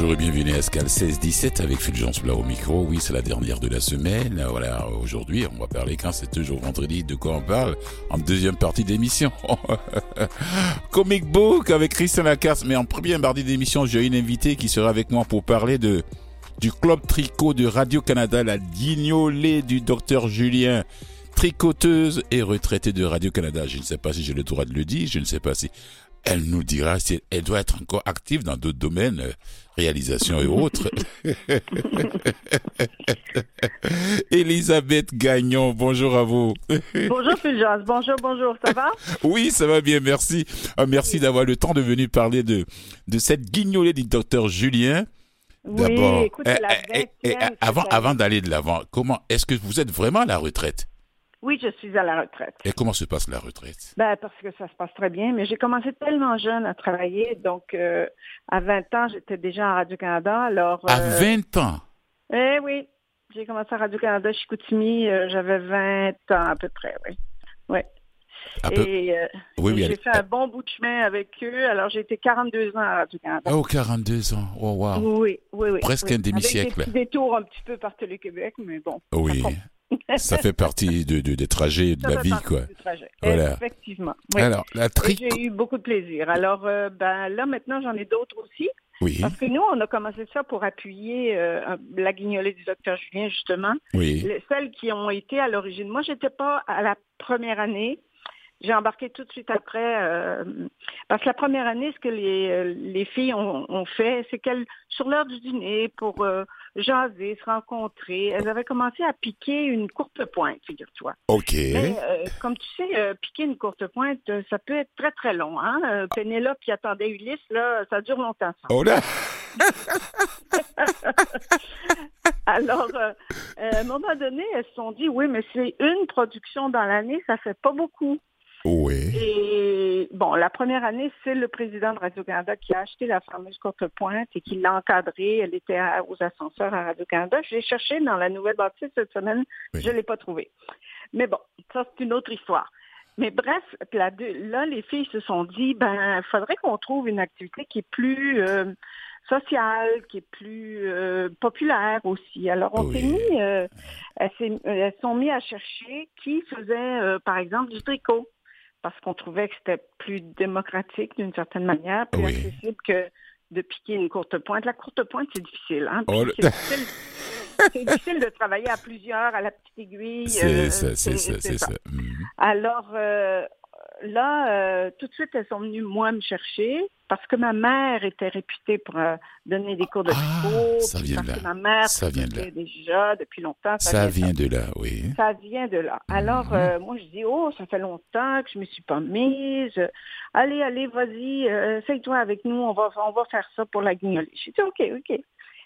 Bonjour et bienvenue à Escal 16-17 avec Fulgence Blau au micro. Oui, c'est la dernière de la semaine. Voilà, aujourd'hui, on va parler quand c'est toujours vendredi. De quoi on parle En deuxième partie d'émission. Comic Book avec Christian Lacasse. Mais en première partie d'émission, j'ai une invitée qui sera avec moi pour parler de du club tricot de Radio-Canada, la guignolée du docteur Julien tricoteuse et retraitée de Radio-Canada. Je ne sais pas si j'ai le droit de le dire, je ne sais pas si elle nous dira si elle doit être encore active dans d'autres domaines, euh, réalisation et autres. Elisabeth Gagnon, bonjour à vous. bonjour Fulgence, bonjour, bonjour, ça va? Oui, ça va bien, merci. Ah, merci d'avoir le temps de venir parler de, de cette guignolée du docteur Julien. D'abord, eh, eh, eh, avant, avant d'aller de l'avant, comment est-ce que vous êtes vraiment à la retraite? Oui, je suis à la retraite. Et comment se passe la retraite? Ben, parce que ça se passe très bien, mais j'ai commencé tellement jeune à travailler, donc euh, à 20 ans, j'étais déjà à Radio-Canada, alors... À 20 euh, ans? Eh oui, j'ai commencé à Radio-Canada, Chicoutimi, euh, j'avais 20 ans à peu près, oui. Ouais. Et oui, oui, j'ai fait un bon bout de chemin avec eux. Alors, j'ai été 42 ans à Radio-Canada. Oh, 42 ans. Oh, wow. Oui, oui, oui. Presque un demi-siècle. Avec des tours un petit peu par Télé-Québec, mais bon. Oui ça fait partie de, de, des trajets de la vie, quoi. Voilà. Effectivement. Alors, la J'ai eu beaucoup de plaisir. Alors, euh, ben là, maintenant, j'en ai d'autres aussi. Oui. Parce que nous, on a commencé ça pour appuyer euh, la guignolée du docteur Julien, justement. Oui. celles qui ont été à l'origine. Moi, j'étais pas à la première année. J'ai embarqué tout de suite après, euh, parce que la première année, ce que les, les filles ont, ont fait, c'est qu'elles, sur l'heure du dîner, pour jaser, se rencontrer, elles avaient commencé à piquer une courte pointe, figure-toi. OK. Mais, euh, comme tu sais, piquer une courte pointe, ça peut être très, très long. Hein? Pénélope qui attendait Ulysse, là, ça dure longtemps. Ça. Oh là! Alors, à un moment donné, elles se sont dit, oui, mais c'est une production dans l'année, ça fait pas beaucoup. Oui. Et bon, la première année, c'est le président de Radio-Canada qui a acheté la fameuse courte pointe et qui l'a encadrée. Elle était aux ascenseurs à Radio-Canada. Je l'ai cherchée dans la nouvelle bâtisse cette semaine. Je ne l'ai pas trouvée. Mais bon, ça, c'est une autre histoire. Mais bref, là, les filles se sont dit, ben, il faudrait qu'on trouve une activité qui est plus euh, sociale, qui est plus euh, populaire aussi. Alors, on s'est mis, euh, elles, elles, sont mis à chercher qui faisait, par exemple, du tricot parce qu'on trouvait que c'était plus démocratique d'une certaine manière, plus accessible que de piquer une courte pointe. La courte pointe, c'est difficile. Hein? Oh, c'est difficile, de travailler à plusieurs, à la petite aiguille. C'est euh, ça, c'est ça, c'est ça. Mhm. Alors, euh, là, euh, tout de suite, elles sont venues, moi, me chercher parce que ma mère était réputée pour euh, donner des cours de. Ah, ça vient parce de là. Que ma mère ça vient de là. déjà depuis longtemps. Ça, vient, de là, oui. Ça vient de là. Alors, mhm. euh, moi, je dis, oh, ça fait longtemps que je me suis pas mise. Allez, allez, vas-y, essaye-toi avec nous, on va, on va faire ça pour la guignolée. J'ai dit, OK, OK.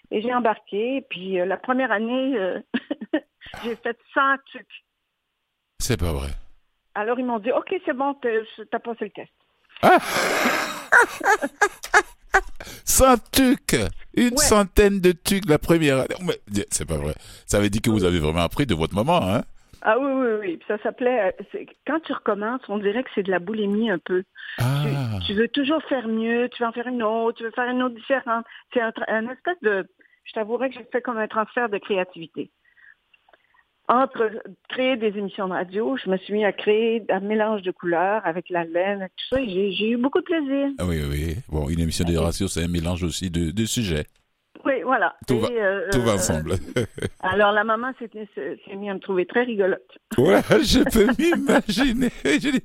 Et j'ai embarqué, puis la première année, j'ai fait 100 trucs. C'est pas vrai. Alors, ils m'ont dit, OK, c'est bon, t'as passé le test. Ah! 100 tucs Une centaine de tucs la première année. C'est pas vrai. Ça veut dire que vous avez vraiment appris de votre maman, hein? Ah oui, oui, oui. Ça s'appelait. Euh, quand tu recommences, on dirait que c'est de la boulimie un peu. Ah. Tu, veux toujours faire mieux, tu veux en faire une autre, tu veux faire une autre différente. C'est un, un espèce de. Je t'avouerais que j'ai fait comme un transfert de créativité entre créer des émissions de radio, je me suis mis à créer un mélange de couleurs avec la laine, tout ça, j'ai eu beaucoup de plaisir. Ah oui, oui. Bon, une émission de radio, c'est un mélange aussi de sujets. Oui, voilà. Tout, va, euh, tout va euh, ensemble. alors, la maman s'est mise à me trouver très rigolote. Ouais, je peux m'imaginer. J'ai dit,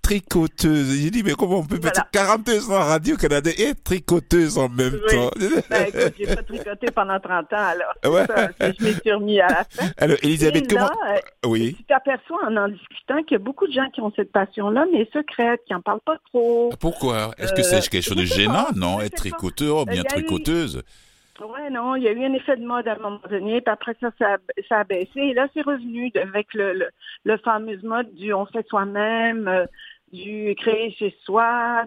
tricoteuse. J'ai dit, mais comment on peut mettre 42 ans en Radio-Canada et tricoteuse en même temps? ben, écoute, j'ai pas tricoté pendant 30 ans, alors. Ouais. Ça, je me suis remis à la fin. Alors, Elisabeth, comment. Euh, oui. Tu t'aperçois en en discutant qu'il y a beaucoup de gens qui ont cette passion-là, mais secrète, qui n'en parlent pas trop. Pourquoi? Est-ce que c'est quelque chose de gênant? Non, être tricoteur, bien tricoteuse. Oui, non, il y a eu un effet de mode à un moment donné, puis après ça, ça, a baissé. Et là, c'est revenu avec le, le, fameux mode du on fait soi-même, euh, du créer chez soi.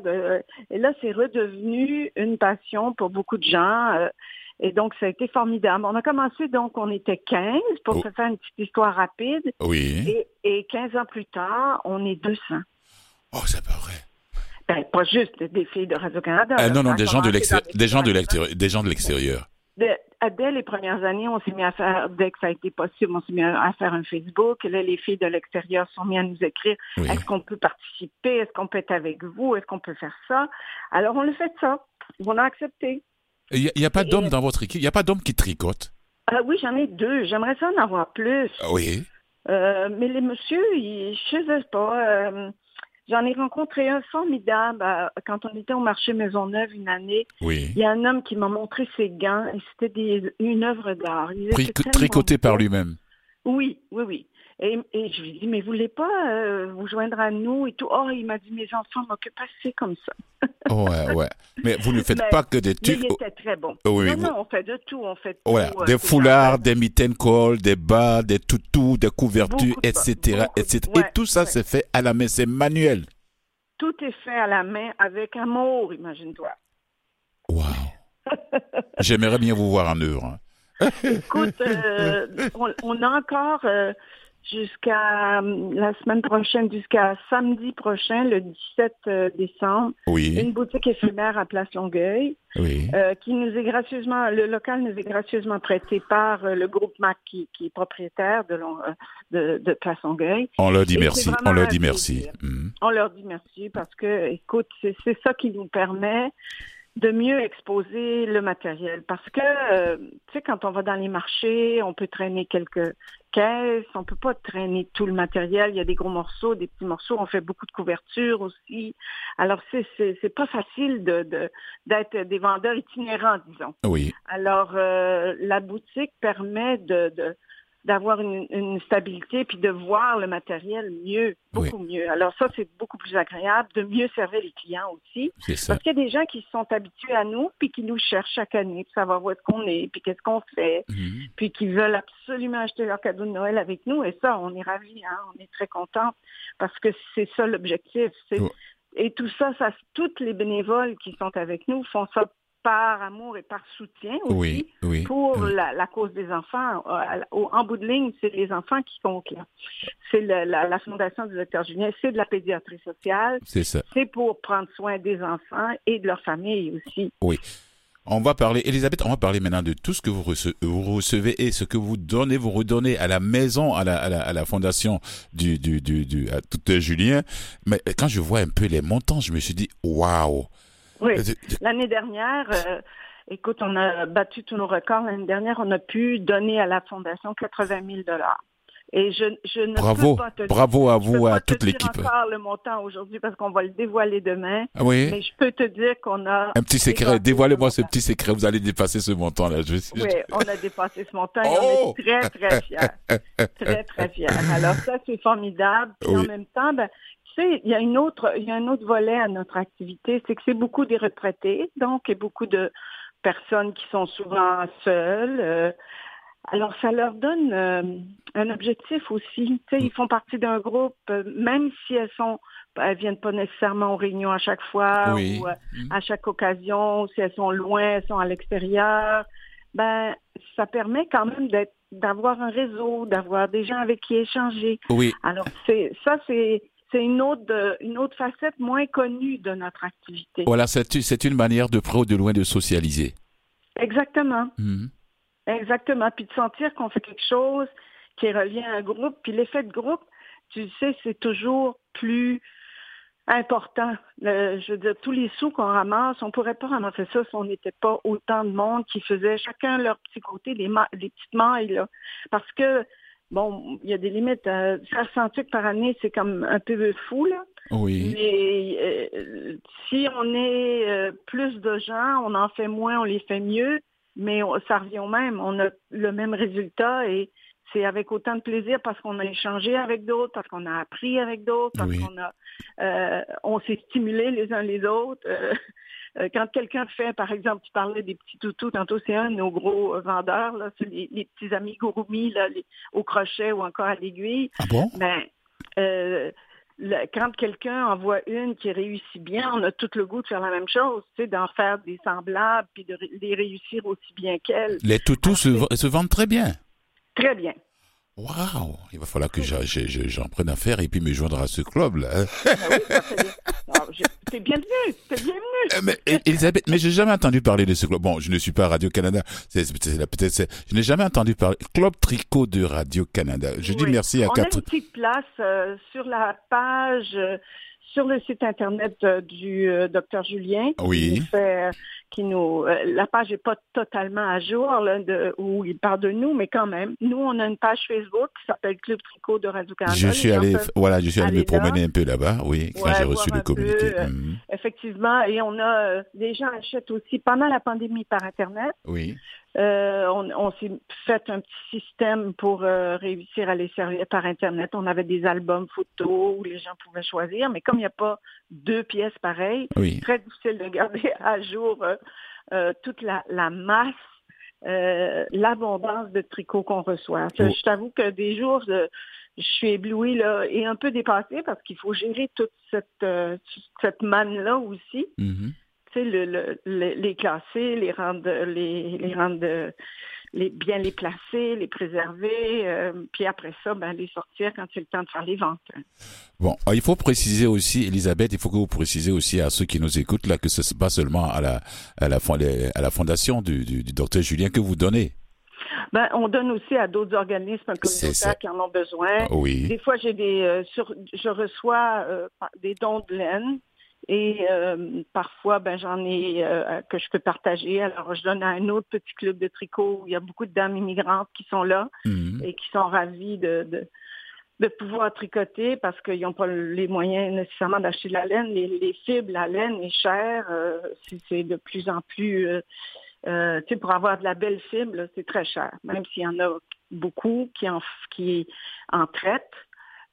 et là, c'est redevenu une passion pour beaucoup de gens. Euh, et donc, ça a été formidable. On a commencé, donc, on était 15 pour oh. se faire une petite histoire rapide. Oui. Et, et 15 ans plus tard, on est 200. Oh, c'est pas vrai. Ben, pas juste des filles de Radio-Canada. Ah, non, non, des gens, de des gens de l'extérieur. Des gens de l'extérieur. Dès les premières années, on s'est mis à faire, dès que ça a été possible, on s'est mis à faire un Facebook. Là, les filles de l'extérieur sont mises à nous écrire. Est-ce qu'on peut participer? Est-ce qu'on peut être avec vous? Est-ce qu'on peut faire ça? Alors, on le fait ça. On a accepté. Il n'y a, pas d'hommes dans votre équipe? Il n'y a pas d'hommes qui tricotent? Ah oui, j'en ai deux. J'aimerais ça en avoir plus. Ah oui. Euh, mais les messieurs, ils, je ne sais pas. J'en ai rencontré un formidable euh, quand on était au marché Maisonneuve une année. Oui. Il y a un homme qui m'a montré ses gants et c'était une œuvre d'art. Tricoté par lui-même. Oui, oui, oui. Et, je lui ai dit, mais vous voulez pas euh, vous joindre à nous et tout? Oh, il m'a dit, mes enfants m'occupent assez comme ça. ouais, ouais. Mais vous ne faites pas que des trucs. il était très bon. Oui, non, non, on fait de tout. On fait ouais, euh, des foulards, des mitaines col, des bas, des toutous, des couvertures, etc. etc. et tout ça, c'est fait à la main, c'est manuel. Tout est fait à la main avec amour, imagine-toi. Wow. J'aimerais bien vous voir en œuvre. Hein. Écoute, euh, on, a encore jusqu'à euh, la semaine prochaine, jusqu'à samedi prochain, le 17 euh, décembre, oui. une boutique éphémère à Place Longueuil, oui. euh, qui nous est gracieusement, le local nous est gracieusement prêté par euh, le groupe MAC qui, qui est propriétaire de, de, de, Place Longueuil. On leur dit merci. On leur dit merci. Mm. On leur dit merci parce que, écoute, c'est ça qui nous permet de mieux exposer le matériel. Parce que, euh, tu sais, quand on va dans les marchés, on peut traîner quelques caisses, on peut pas traîner tout le matériel. Il y a des gros morceaux, des petits morceaux. On fait beaucoup de couvertures aussi. Alors, c'est c'est pas facile de d'être des vendeurs itinérants, disons. Oui. Alors, euh, la boutique permet de, de d'avoir une, stabilité puis de voir le matériel mieux, beaucoup mieux. Alors ça, c'est beaucoup plus agréable, de mieux servir les clients aussi. Parce qu'il y a des gens qui sont habitués à nous puis qui nous cherchent chaque année pour savoir où est-ce qu'on est puis qu'est-ce qu'on fait, mhm. puis qui veulent absolument acheter leur cadeau de Noël avec nous. Et ça, on est ravis, hein? on est très contents parce que c'est ça l'objectif. Et tout ça, ça, toutes les bénévoles qui sont avec nous font ça par amour et par soutien aussi pour La, cause des enfants. Euh, en bout de ligne, c'est les enfants qui comptent là. C'est la, fondation du docteur Julien, c'est de la pédiatrie sociale. C'est ça. C'est pour prendre soin des enfants et de leur famille aussi. Oui. On va parler, Elisabeth, on va parler maintenant de tout ce que vous recevez, et ce que vous donnez, vous redonnez à la maison, à la, à la, fondation du, du, du, du à tout Julien. Mais quand je vois un peu les montants, je me suis dit, waouh! Oui. L'année dernière, euh, écoute, on a battu tous nos records. L'année dernière, on a pu donner à la Fondation 80 000 dollars. Et je, je ne bravo, peux pas te bravo à vous, à toute l'équipe. Je encore le montant aujourd'hui parce qu'on va le dévoiler demain. Ah oui? Mais je peux te dire qu'on a. Un petit secret. Dévoilez-moi ce petit secret. Vous allez dépasser ce montant-là. Je... Oui, on a dépassé ce montant et on est oh! très, très fiers. très, très fiers. Alors, ça, c'est formidable. Puis en même temps, ben, il y a une autre, il y a un autre volet à notre activité, c'est que c'est beaucoup des retraités, donc et beaucoup de personnes qui sont souvent seules. Euh, alors, ça leur donne euh, un objectif aussi. Ils font partie d'un groupe, euh, même si elles sont, elles viennent pas nécessairement aux réunions à chaque fois ou à chaque occasion, si elles sont loin, elles sont à l'extérieur. Ben, ça permet quand même d'être, d'avoir un réseau, d'avoir des gens avec qui échanger. Oui. Alors, c'est ça, c'est c'est une autre, une autre facette moins connue de notre activité. Voilà, c'est une manière de près ou de loin de socialiser. Exactement. Mhm. Exactement. Puis de sentir qu'on fait quelque chose qui revient à un groupe. Puis l'effet de groupe, tu sais, c'est toujours plus important. je veux dire, tous les sous qu'on ramasse, on pourrait pas ramasser ça si on n'était pas autant de monde qui faisait chacun leur petit côté, les, les petites mailles, là. Parce que bon, il y a des limites. Euh, faire 100 trucs par année, c'est comme un peu fou, là. Oui. Mais euh, si on est euh, plus de gens, on en fait moins, on les fait mieux, mais ça revient au même. On a le même résultat et c'est avec autant de plaisir parce qu'on a échangé avec d'autres, parce qu'on a appris avec d'autres, parce qu'on a on s'est stimulé les uns les autres. Euh, quand quelqu'un fait, par exemple, tu parlais des petits toutous, tantôt c'est un de nos gros euh, vendeurs, là, c'est les, petits amis Gouroumi, là, au crochet ou encore à l'aiguille. Ah bon? Ben, euh, quand quelqu'un envoie une qui réussit bien, on a tout le goût de faire la même chose, tu sais, d'en faire des semblables puis de les réussir aussi bien qu'elle. Les toutous se, se, vendent très bien. Très bien. Waouh Il va falloir que j'en prenne affaire et puis me joindre à ce club-là. Hein. Ah oui, t'es bienvenue, t'es bienvenue. Euh, mais, Elisabeth, mais j'ai jamais entendu parler de ce club. Bon, je ne suis pas à Radio-Canada. Peut-être, je n'ai jamais entendu parler. Club Tricot de Radio-Canada. Je dis merci à On quatre. a une petite place euh, sur la page, euh, sur le site internet du docteur Julien. Oui. Qui fait, qui nous, euh, la page n'est pas totalement à jour là, de, où il parle de nous, mais quand même, nous on a une page Facebook qui s'appelle Club Tricot de Radio Canada. Je suis allé, voilà, je suis allé me promener un peu là-bas, oui, quand j'ai reçu le communiqué. Euh, mhm. Effectivement, et on a, euh, des gens achètent aussi pendant la pandémie par internet. Oui. Euh, on, s'est fait un petit système pour euh, réussir à les servir par Internet. On avait des albums photos où les gens pouvaient choisir, mais comme il n'y a pas deux pièces pareilles, c'est très difficile de garder à jour euh, toute la, masse, l'abondance de tricots qu'on reçoit. Je t'avoue que des jours, je, suis éblouie là, et un peu dépassée parce qu'il faut gérer toute cette, cette manne-là aussi. Le, les classer, les rendre, les, les rendre les, bien les placer, les préserver, euh, puis après ça, ben, les sortir quand c'est le temps de faire les ventes. Bon, il faut préciser aussi, Elisabeth, il faut que vous précisez aussi à ceux qui nous écoutent là que ce n'est pas seulement à la, à la, à la fondation du, du, docteur Julien que vous donnez. Ben, on donne aussi à d'autres organismes communautaires qui en ont besoin. Oui. Des fois, j'ai des, euh, sur, je reçois euh, des dons de laine et euh, parfois, ben, j'en ai euh, que je peux partager. Alors, je donne à un autre petit club de tricot où il y a beaucoup de dames immigrantes qui sont là mhm. et qui sont ravies de, de, de pouvoir tricoter parce qu'ils n'ont pas les moyens nécessairement d'acheter de la laine. Les, fibres, la laine est chère. Euh, c'est de plus en plus... Euh, tu sais, pour avoir de la belle fibre, c'est très cher. Même s'il y en a beaucoup qui en, qui en traitent,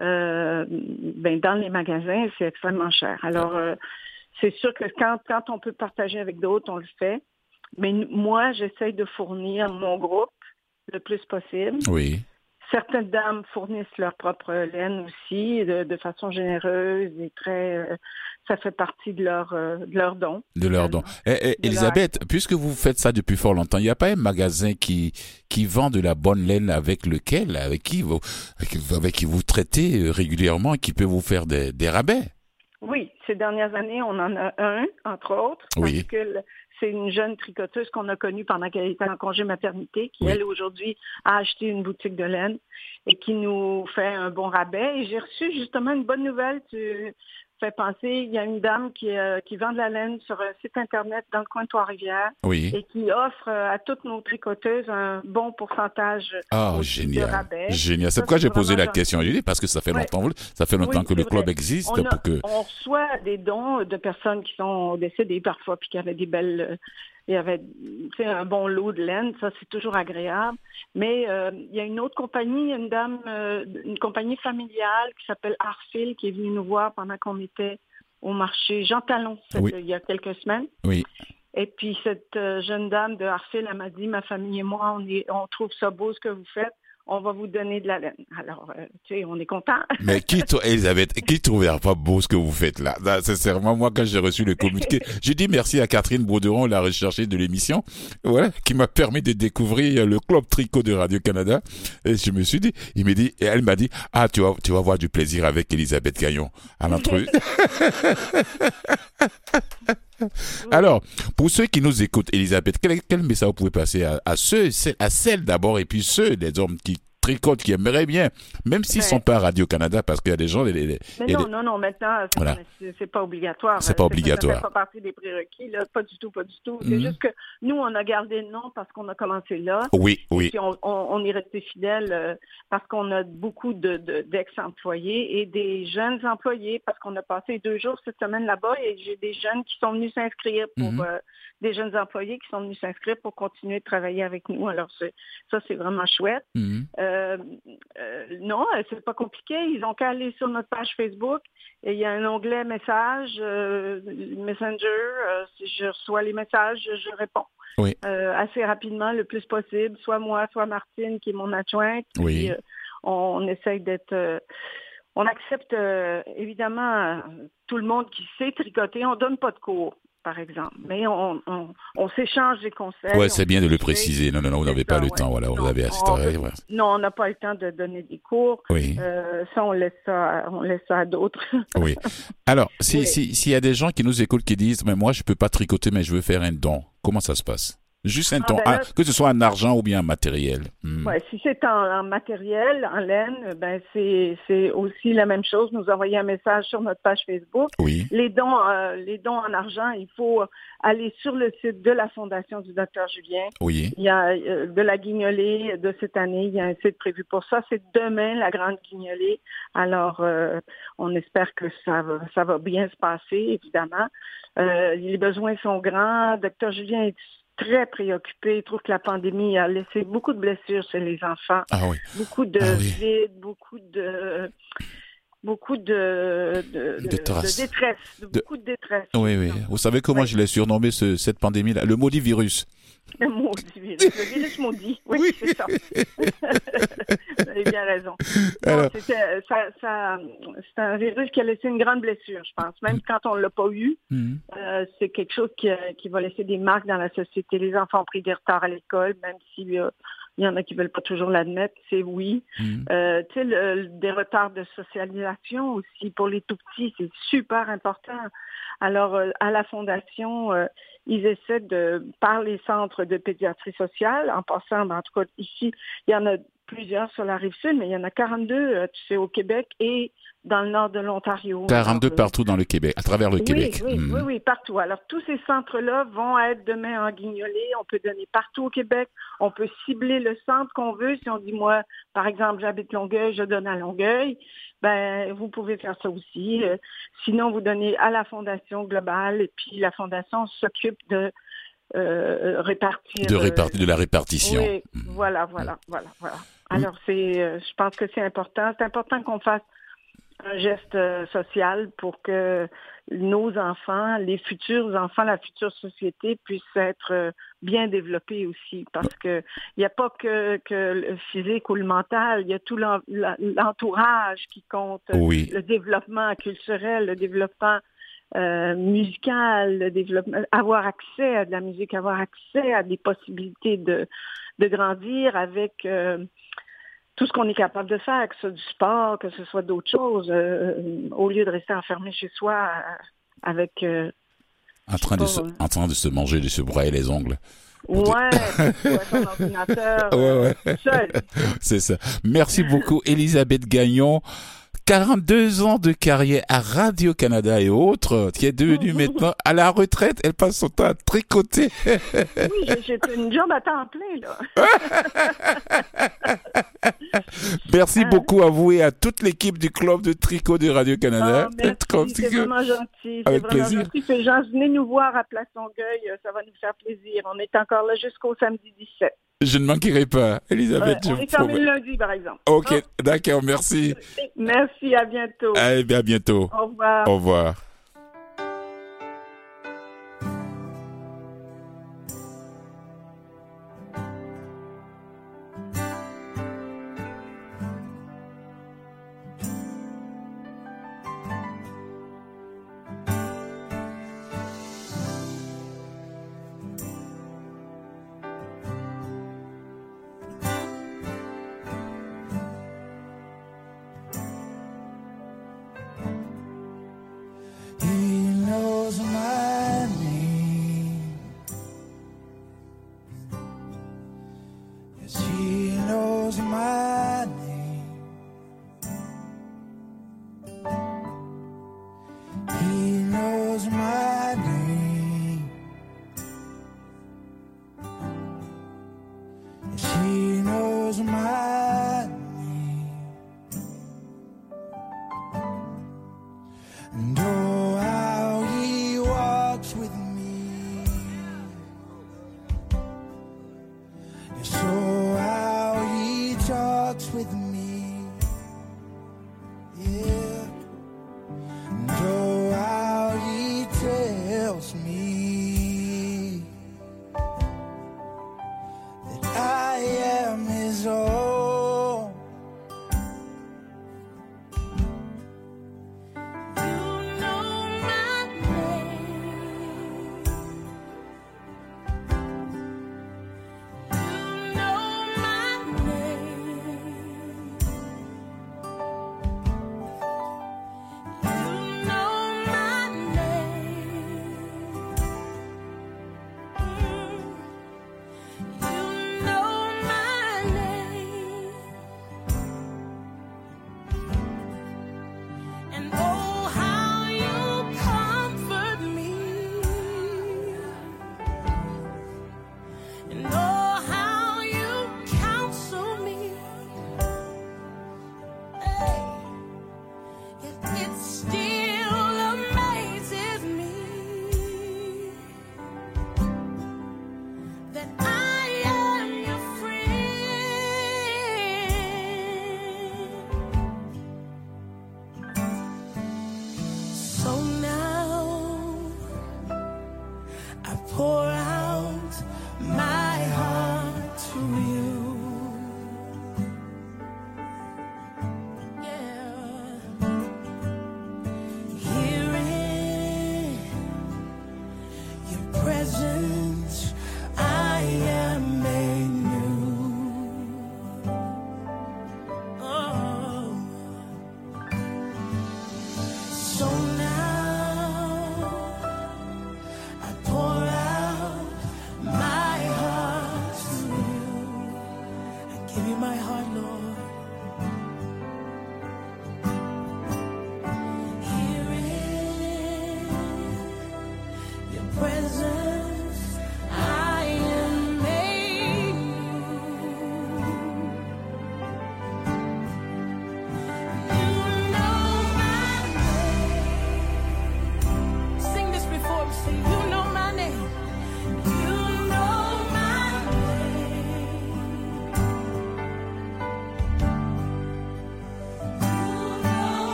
euh, ben, dans les magasins, c'est extrêmement cher. Alors, euh, c'est sûr que quand, quand on peut partager avec d'autres, on le fait. Mais moi, j'essaye de fournir mon groupe le plus possible. Oui. Certaines dames fournissent leur propre laine aussi, de, façon généreuse et très. Euh, ça fait partie de leur, euh, de leur don. De leur don. Eh, eh, Elisabeth, puisque vous faites ça depuis fort longtemps, il n'y a pas un magasin qui, qui vend de la bonne laine avec lequel, avec qui vous, avec qui vous traitez euh, régulièrement et qui peut vous faire des, des rabais? Oui, ces dernières années, on en a un, entre autres. Oui. Parce que c'est une jeune tricoteuse qu'on a connue pendant qu'elle était en congé maternité, qui, elle, aujourd'hui, a acheté une boutique de laine et qui nous fait un bon rabais. Et j'ai reçu justement une bonne nouvelle. Fait penser, il y a une dame qui, euh, qui vend de la laine sur un site Internet dans le coin de Trois-Rivières et qui offre euh, à toutes nos tricoteuses un bon pourcentage oh, génial. de rabais. Génial. C'est pourquoi j'ai posé la question, Julie, parce que ça fait longtemps, ça fait longtemps que le club existe. On, pour que... on reçoit des dons de personnes qui sont décédées parfois puis qui avaient des belles il y avait un bon lot de laine, ça c'est toujours agréable. Mais euh, il y a une autre compagnie, une dame, euh, une compagnie familiale qui s'appelle Arfil, qui est venue nous voir pendant qu'on était au marché Jean Talon il y a quelques semaines. Oui. Et puis cette euh, jeune dame de Arfil, elle m'a dit, ma famille et moi, on, est, on trouve ça beau ce que vous faites on va vous donner de la laine. Alors, euh, tu sais, on est content. Mais qui, Elisabeth, qui trouvera pas beau ce que vous faites là? Sincèrement, moi, quand j'ai reçu le communiqué, j'ai dit merci à Catherine Bauderon, la recherchée de l'émission, voilà, qui m'a permis de découvrir le club tricot de Radio-Canada. Et je me suis dit, il m'a dit, et elle m'a dit, ah, tu vas, tu vas avoir du plaisir avec Elisabeth Gagnon à l'entrevue. Alors, pour ceux qui nous écoutent, Elisabeth, quel, message vous pouvez passer à, à ceux, à celles d'abord, et puis ceux des hommes qui qui aimeraient bien, même s'ils ne sont pas à Radio-Canada, parce qu'il y a des gens... mais non, non, non, maintenant, c'est pas obligatoire. C'est pas obligatoire. Ça fait pas partie des prérequis, là. Pas du tout, pas du tout. C'est mhm. juste que nous, on a gardé le nom parce qu'on a commencé là. Oui, oui. Et puis on, on, est resté fidèle euh, parce qu'on a beaucoup d'ex-employés de, et des jeunes employés parce qu'on a passé deux jours cette semaine là-bas et j'ai des jeunes qui sont venus s'inscrire pour... Mhm. Euh, des jeunes employés qui sont venus s'inscrire pour continuer de travailler avec nous. Alors, ça, c'est vraiment chouette. Mhm. Euh, euh, non, c'est pas compliqué. Ils ont qu'à aller sur notre page Facebook et il y a un onglet message, euh, Messenger. si je reçois les messages, je réponds. assez rapidement, le plus possible, soit moi, soit Martine, qui est mon adjointe. Oui. on, essaye d'être on accepte évidemment tout le monde qui sait tricoter. On donne pas de cours. Par exemple. Mais on, on, s'échange des conseils. Oui, c'est bien de le préciser. Non, non, non, vous n'avez pas le temps. Voilà, vous avez Non, on n'a pas le temps de donner des cours. Oui. Euh, ça, on laisse ça, on laisse ça à d'autres. oui. Alors, s'il si, y a des gens qui nous écoutent qui disent, mais moi, je peux pas tricoter, mais je veux faire un don, comment ça se passe? Juste un ah, ton, ben ah, que ce soit en argent ou bien en matériel. Hmm. Ouais, si c'est en, matériel, en laine, ben c'est aussi la même chose. Nous envoyer un message sur notre page Facebook. Oui. Les dons, euh, les dons en argent, il faut aller sur le site de la Fondation du Docteur Julien. Oui. Il y a euh, de la guignolée de cette année. Il y a un site prévu pour ça. C'est demain la grande guignolée. Alors, euh, on espère que ça va, ça va bien se passer, évidemment. les besoins sont grands. Docteur Julien est très préoccupé. Il trouve que la pandémie a laissé beaucoup de blessures chez les enfants. Ah oui. Beaucoup de ah vide, beaucoup de beaucoup de, de, de, détresse, beaucoup de détresse. Oui, oui. Vous savez comment je l'ai surnommé ce, cette pandémie-là Le maudit virus. Le maudit virus. Le virus maudit. Oui, oui. c'est ça. Vous avez bien raison. c'est un virus qui a laissé une grande blessure, je pense. Même quand on ne l'a pas eu, mm-hmm. euh, c'est quelque chose qui, qui, va laisser des marques dans la société. Les enfants ont pris des retards à l'école, même si euh, il y en a qui veulent pas toujours l'admettre, c'est oui. Mm. Euh, tu sais, des retards de socialisation aussi pour les tout petits, c'est super important. Alors, euh, à la Fondation, euh, ils essaient de, par les centres de pédiatrie sociale, en passant, ben, en tout cas ici, il y en a plusieurs sur la rive sud, mais il y en a 42, tu sais, au Québec et dans le nord de l'Ontario. 42 euh, partout dans le Québec, à travers le Québec. Oui, hmm. oui, oui, partout. Alors, tous ces centres-là vont être demain en guignolé. On peut donner partout au Québec. On peut cibler le centre qu'on veut. Si on dit, moi, par exemple, j'habite Longueuil, je donne à Longueuil, ben, vous pouvez faire ça aussi. Euh, sinon, vous donnez à la Fondation globale et puis la Fondation s'occupe de euh, répartir. De répartir, de la répartition. Oui, hmm. voilà, voilà, voilà, voilà. Alors, c'est, je pense que c'est important. C'est important qu'on fasse un geste euh, social pour que nos enfants, les futurs enfants, la future société puissent être euh, bien développés aussi. Parce que il n'y a pas que, que, le physique ou le mental, il y a tout l'entourage qui compte. Le développement culturel, le développement euh, musical, le développement, avoir accès à de la musique, avoir accès à des possibilités de, de grandir avec tout ce qu'on est capable de faire, que ce soit du sport, que ce soit d'autres choses, euh, au lieu de rester enfermé chez soi euh, avec... Euh, en, train de se, en train de se manger, de se broyer les ongles. Ouais, ouais, ouais. seul. C'est ça. Merci beaucoup, Elisabeth Gagnon. 42 ans de carrière à Radio-Canada et autres, qui est devenue maintenant à la retraite. Elle passe son temps à tricoter. oui, j'ai une jambe à temps plein, là. merci beaucoup à vous et à toute l'équipe du club de tricot de Radio-Canada. Oh, c'est vraiment gentil. Avec vraiment plaisir. gentil. gens, venez nous voir à Place Longueuil, ça va nous faire plaisir. On est encore là jusqu'au samedi 17. Je ne manquerai pas, Elisabeth. on est fermé le lundi, par exemple. Ok, d'accord, merci. Merci, à bientôt. Allez, à bientôt. Au revoir. Au revoir.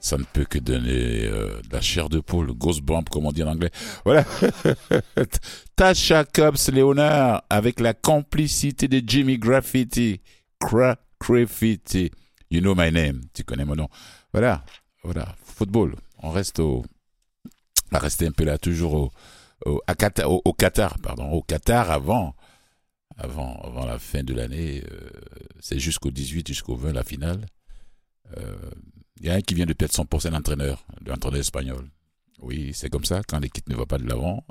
Ça ne peut que donner euh, de la chair de poule, ghost bump comme on dit en anglais. Voilà. Tasha Cobbs Léonard avec la complicité de Jimmy Graffiti, Cra Graffiti. You know my name. Tu connais mon nom. Voilà. Voilà. Football. On reste au, on va rester un peu là, toujours au, au, Qatar, au, Qatar, pardon, au Qatar avant, avant, avant la fin de l'année. Euh, c'est jusqu'au 18, jusqu'au 20 la finale. Euh, il y a un qui vient de perdre 100% d'entraîneur, l'entraîneur espagnol. Oui, c'est comme ça, quand l'équipe ne va pas de l'avant,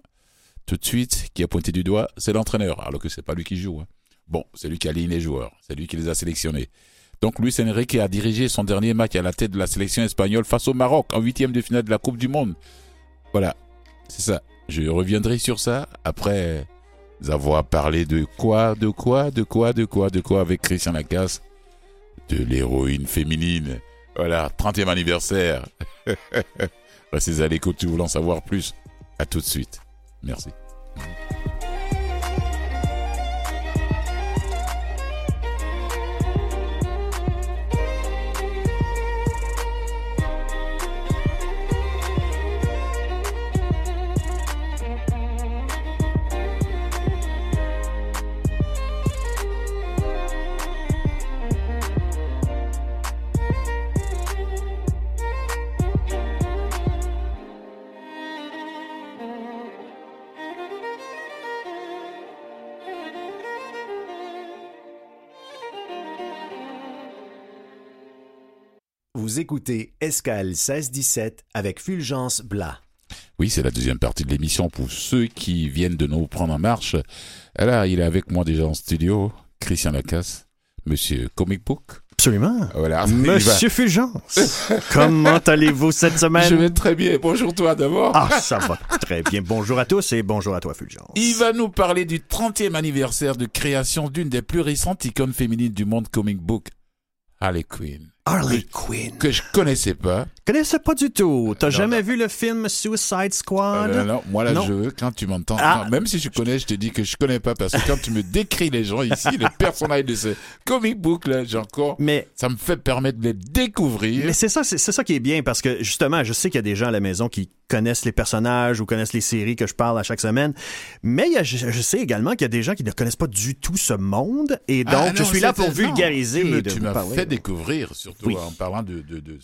tout de suite, qui a pointé du doigt, c'est l'entraîneur, alors que c'est pas lui qui joue. Hein. Bon, c'est lui qui a aligné les joueurs, c'est lui qui les a sélectionnés. Donc Luis Enrique a dirigé son dernier match à la tête de la sélection espagnole face au Maroc en huitième de finale de la Coupe du Monde. Voilà, c'est ça. Je reviendrai sur ça après avoir parlé de quoi, de quoi, de quoi, de quoi, de quoi avec Christian Lacasse, de l'héroïne féminine. Voilà, 30e anniversaire. Restez à l'écoute si vous voulez en savoir plus. À tout de suite. Merci. Vous écoutez Escale 1617 avec Fulgence Blas. Oui, c'est la deuxième partie de l'émission pour ceux qui viennent de nous prendre en marche. Alors, il est avec moi déjà en studio, Christian Lacasse, Monsieur Comic Book. Absolument. Voilà, Monsieur Fulgence, comment allez-vous cette semaine? Je vais très bien. Bonjour toi d'abord. Ah, ça va très bien. Bonjour à tous et bonjour à toi Fulgence. Il va nous parler du 30e anniversaire de création d'une des plus récentes icônes féminines du monde comic book, Harley Quinn. Harley Quinn. Que je connaissais pas. Connaissais pas du tout. T'as jamais vu le film Suicide Squad? Euh, non, moi là, je, quand tu m'entends, ah. même si je connais, je te dis que je connais pas parce que quand tu me décris les gens ici, les personnages de ce comic book là, j'ai encore, mais ça me fait permettre de les découvrir. Mais c'est ça, c'est ça qui est bien parce que justement, je sais qu'il y a des gens à la maison qui connaissent les personnages ou connaissent les séries que je parle à chaque semaine. Mais je, sais également qu'il y a des gens qui ne connaissent pas du tout ce monde. Et ah, donc, je suis là pour vulgariser. Tu, m'as fait découvrir, surtout en parlant de, de, de,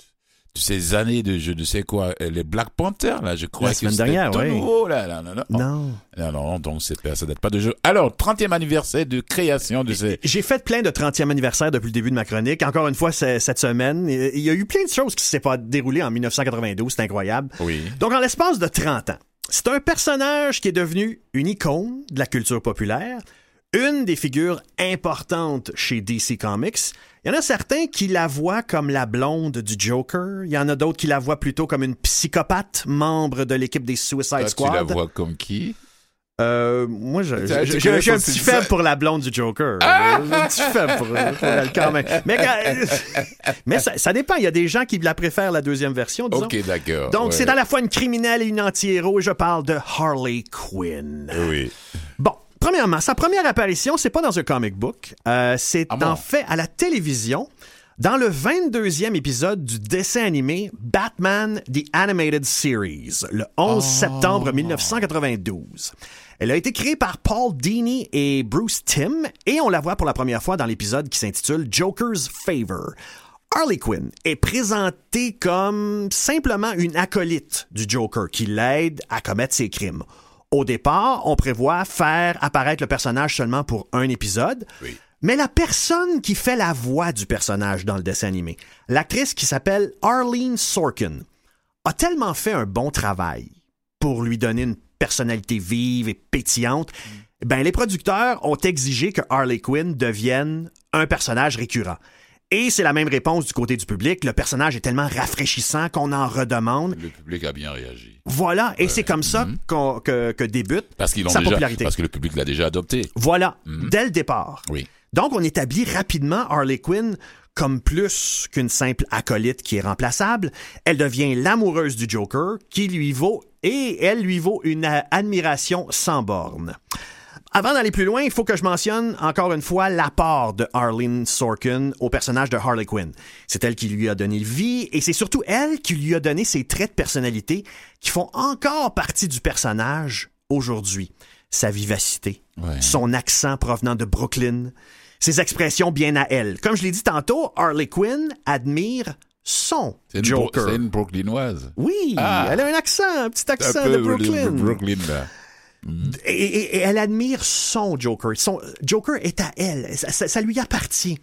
ces années de je ne sais quoi, euh, les Black Panthers, là, je crois que c'était dernière, tout nouveau, là, là, non, non. Non. non, donc ça date pas de jeu. Alors, 30e anniversaire de création de ces... J'ai fait plein de 30e anniversaire depuis le début de ma chronique. Encore une fois, cette semaine, il y a eu plein de choses qui ne s'est pas déroulées en 1992, c'est incroyable. Oui. Donc, en l'espace de 30 ans, c'est un personnage qui est devenu une icône de la culture populaire, une des figures importantes chez DC Comics. Il y en a certains qui la voient comme la blonde du Joker. Il y en a d'autres qui la voient plutôt comme une psychopathe, membre de l'équipe des Suicide Squad. Tu la vois comme qui? Euh, moi, j'ai un petit faible pour la blonde du Joker. Ah! J'ai un petit faible pour, elle quand même. Mais, mais ça, dépend. Il y a des gens qui la préfèrent la deuxième version, disons. OK, d'accord. Donc, c'est à la fois une criminelle et une anti-héros. Et je parle de Harley Quinn. Oui. Premièrement, sa première apparition, c'est pas dans un comic book. Euh, c'est ah en fait à la télévision. Dans le 22e épisode du dessin animé Batman The Animated Series, le 11 septembre 1992. Elle a été créée par Paul Dini et Bruce Timm et on la voit pour la première fois dans l'épisode qui s'intitule Joker's Favor. Harley Quinn est présentée comme simplement une acolyte du Joker qui l'aide à commettre ses crimes. Au départ, on prévoit faire apparaître le personnage seulement pour un épisode. Mais la personne qui fait la voix du personnage dans le dessin animé, l'actrice qui s'appelle Arlene Sorkin, a tellement fait un bon travail pour lui donner une personnalité vive et pétillante, ben les producteurs ont exigé que Harley Quinn devienne un personnage récurrent. Et c'est la même réponse du côté du public. Le personnage est tellement rafraîchissant qu'on en redemande. Le public a bien réagi. Voilà, et c'est comme ça mhm. que, débute parce sa popularité. Parce que le public l'a déjà adopté. Voilà, mhm. dès le départ. Oui. Donc, on établit rapidement Harley Quinn comme plus qu'une simple acolyte qui est remplaçable. Elle devient l'amoureuse du Joker, qui lui vaut, et elle lui vaut une admiration sans borne. Avant d'aller plus loin, il faut que je mentionne encore une fois l'apport de Arlene Sorkin au personnage de Harley Quinn. C'est elle qui lui a donné vie et c'est surtout elle qui lui a donné ses traits de personnalité qui font encore partie du personnage aujourd'hui. Sa vivacité, son accent provenant de Brooklyn, ses expressions bien à elle. Comme je l'ai dit tantôt, Harley Quinn admire son Joker. C'est une Brooklynoise. Oui, ah. elle a un accent, un petit accent de Brooklyn. Brooklyn là. Et, elle admire son Joker. Son Joker est à elle. Ça, lui appartient.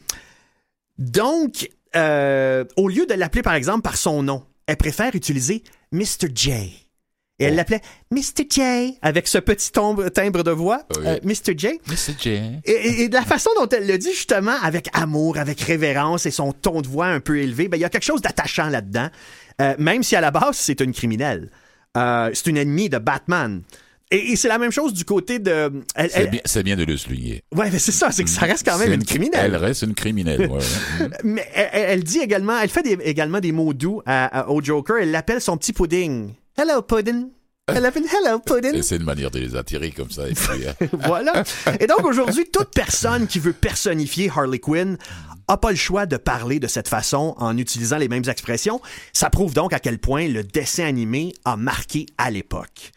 Donc, euh, au lieu de l'appeler par exemple par son nom, elle préfère utiliser Mr. J. Et elle oh. l'appelait Mr. J avec ce petit timbre de voix, euh, Mr. J. Mr. J. Et, de la façon dont elle le dit justement, avec amour, avec révérence et son ton de voix un peu élevé, ben, il y a quelque chose d'attachant là-dedans. Euh, même si à la base, c'est une criminelle. c'est une ennemie de Batman. Et, c'est la même chose du côté de. C'est bien, de le souligner. Ouais, mais c'est ça, c'est que ça reste quand même une, criminelle. Elle reste une criminelle, ouais. mais elle, dit également, elle fait également des mots doux au Joker. Elle l'appelle son petit pudding. Hello, pudding. Hello Pudding. C'est une manière de les attirer comme ça. Hein. voilà. Et donc aujourd'hui, toute personne qui veut personnifier Harley Quinn a pas le choix de parler de cette façon en utilisant les mêmes expressions. Ça prouve donc à quel point le dessin animé a marqué à l'époque.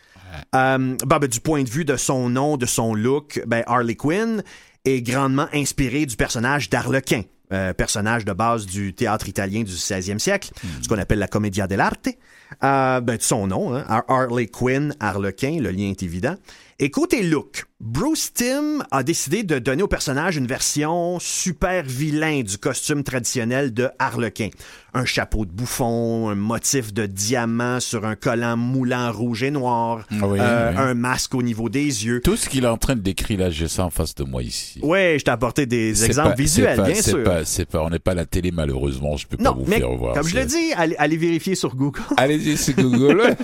Euh, ben, du point de vue de son nom, de son look, ben, Harley Quinn est grandement inspiré du personnage d'Arlequin. Euh, personnage de base du théâtre italien du 16e siècle, hmm. ce qu'on appelle la commedia dell'arte. Euh, ben, son nom, hein, Harley Quinn, Arlequin, le lien est évident. Et côté look, Bruce Timm a décidé de donner au personnage une version super vilain du costume traditionnel de Harlequin. Un chapeau de bouffon, un motif de diamant sur un collant moulant rouge et noir, ah euh, un masque au niveau des yeux. Tout ce qu'il est en train de décrire là, j'ai ça en face de moi ici. Oui, je t'ai apporté des exemples visuels, bien sûr. Pas, c'est pas, on n'est pas à la télé malheureusement, je peux pas vous faire voir. Comme je l'ai dit, allez, vérifier sur Google. Allez-y sur Google.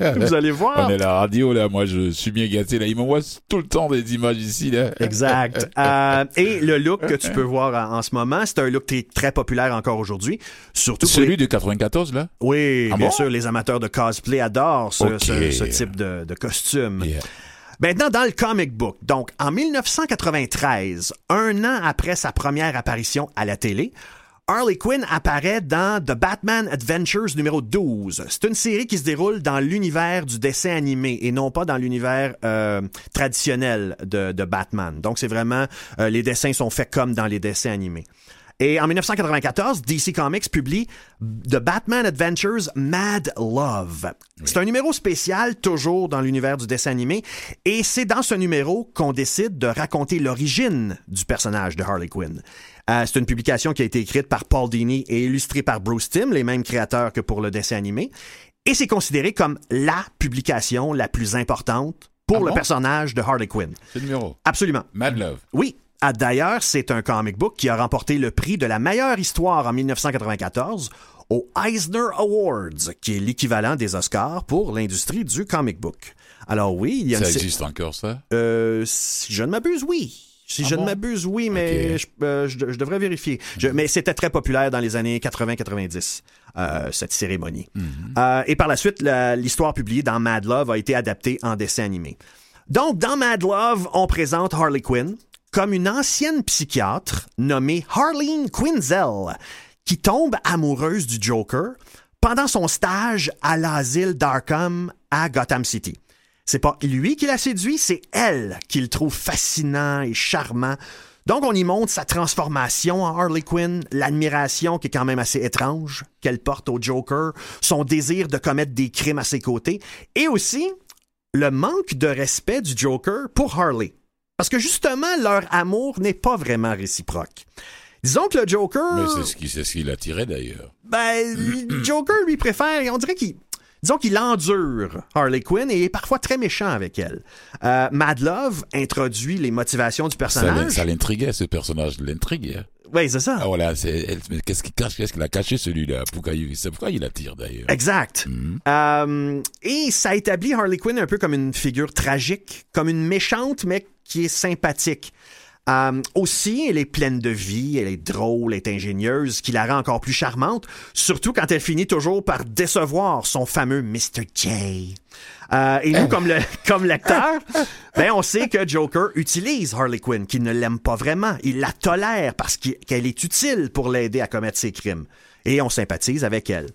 vous allez voir. On est à la radio là, moi je suis bien gâté là, il m'envoie tout le temps des images ici. Là. Exact. Euh, et le look que tu peux voir en, ce moment, c'est un look très, populaire encore aujourd'hui. Surtout Celui de 94, là? Oui, ah bien sûr, les amateurs de cosplay adorent ce, type de, costume. Maintenant, dans le comic book, donc en 1993, un an après sa première apparition à la télé, Harley Quinn apparaît dans The Batman Adventures numéro 12. C'est une série qui se déroule dans l'univers du dessin animé et non pas dans l'univers euh, traditionnel de, Batman. Donc c'est vraiment euh, les dessins sont faits comme dans les dessins animés. Et en 1994, DC Comics publie The Batman Adventures Mad Love. C'est un numéro spécial, toujours dans l'univers du dessin animé, et c'est dans ce numéro qu'on décide de raconter l'origine du personnage de Harley Quinn. Euh, c'est une publication qui a été écrite par Paul Dini et illustrée par Bruce Timm, les mêmes créateurs que pour le dessin animé. Et c'est considéré comme la publication la plus importante pour ah le personnage de Harley Quinn. C'est le numéro. Absolument. Mad Love. Oui, ah, d'ailleurs, c'est un comic book qui a remporté le prix de la meilleure histoire en 1994 aux Eisner Awards, qui est l'équivalent des Oscars pour l'industrie du comic book. Alors oui, il y a Ça existe encore, ça? Euh, si je ne m'abuse, oui. Si ah je ne m'abuse, oui, mais euh, je, devrais vérifier. mais c'était très populaire dans les années 80-90, euh, cette cérémonie. Mhm. et par la suite, l'histoire publiée dans Mad Love a été adaptée en dessin animé. Donc, dans Mad Love, on présente Harley Quinn, comme une ancienne psychiatre nommée Harleen Quinzel, qui tombe amoureuse du Joker pendant son stage à l'asile d'Arkham à Gotham City. C'est pas lui qui la séduit, c'est elle qui le trouve fascinant et charmant. Donc on y montre sa transformation en Harley Quinn, l'admiration qui est quand même assez étrange qu'elle porte au Joker, son désir de commettre des crimes à ses côtés, et aussi le manque de respect du Joker pour Harley. Parce que justement, leur amour n'est pas vraiment réciproque. Disons que le Joker. Mais c'est ce qui, c'est ce qui l'attirait d'ailleurs. Ben, le Joker lui préfère, on dirait qu'il. Disons qu'il endure Harley Quinn et est parfois très méchant avec elle. Euh, Mad Love introduit les motivations du personnage. Ça, l'intriguait, ce personnage l'intriguait. Oui, c'est ça. Ah, voilà, c'est, qu'est-ce qu'il cache, qu'est-ce qu'il a caché celui-là? Pourquoi il, C'est pourquoi il attire d'ailleurs? Exact. Mhm. Euh, et ça établit Harley Quinn un peu comme une figure tragique, comme une méchante, mais qui est sympathique. Euh, aussi, elle est pleine de vie, elle est drôle, elle est ingénieuse, ce qui la rend encore plus charmante, surtout quand elle finit toujours par décevoir son fameux Mr. J. Euh, et nous, comme, le, comme lecteur, ben, on sait que Joker utilise Harley Quinn, qu'il ne l'aime pas vraiment. Il la tolère parce qu'elle est utile pour l'aider à commettre ses crimes. Et on sympathise avec elle.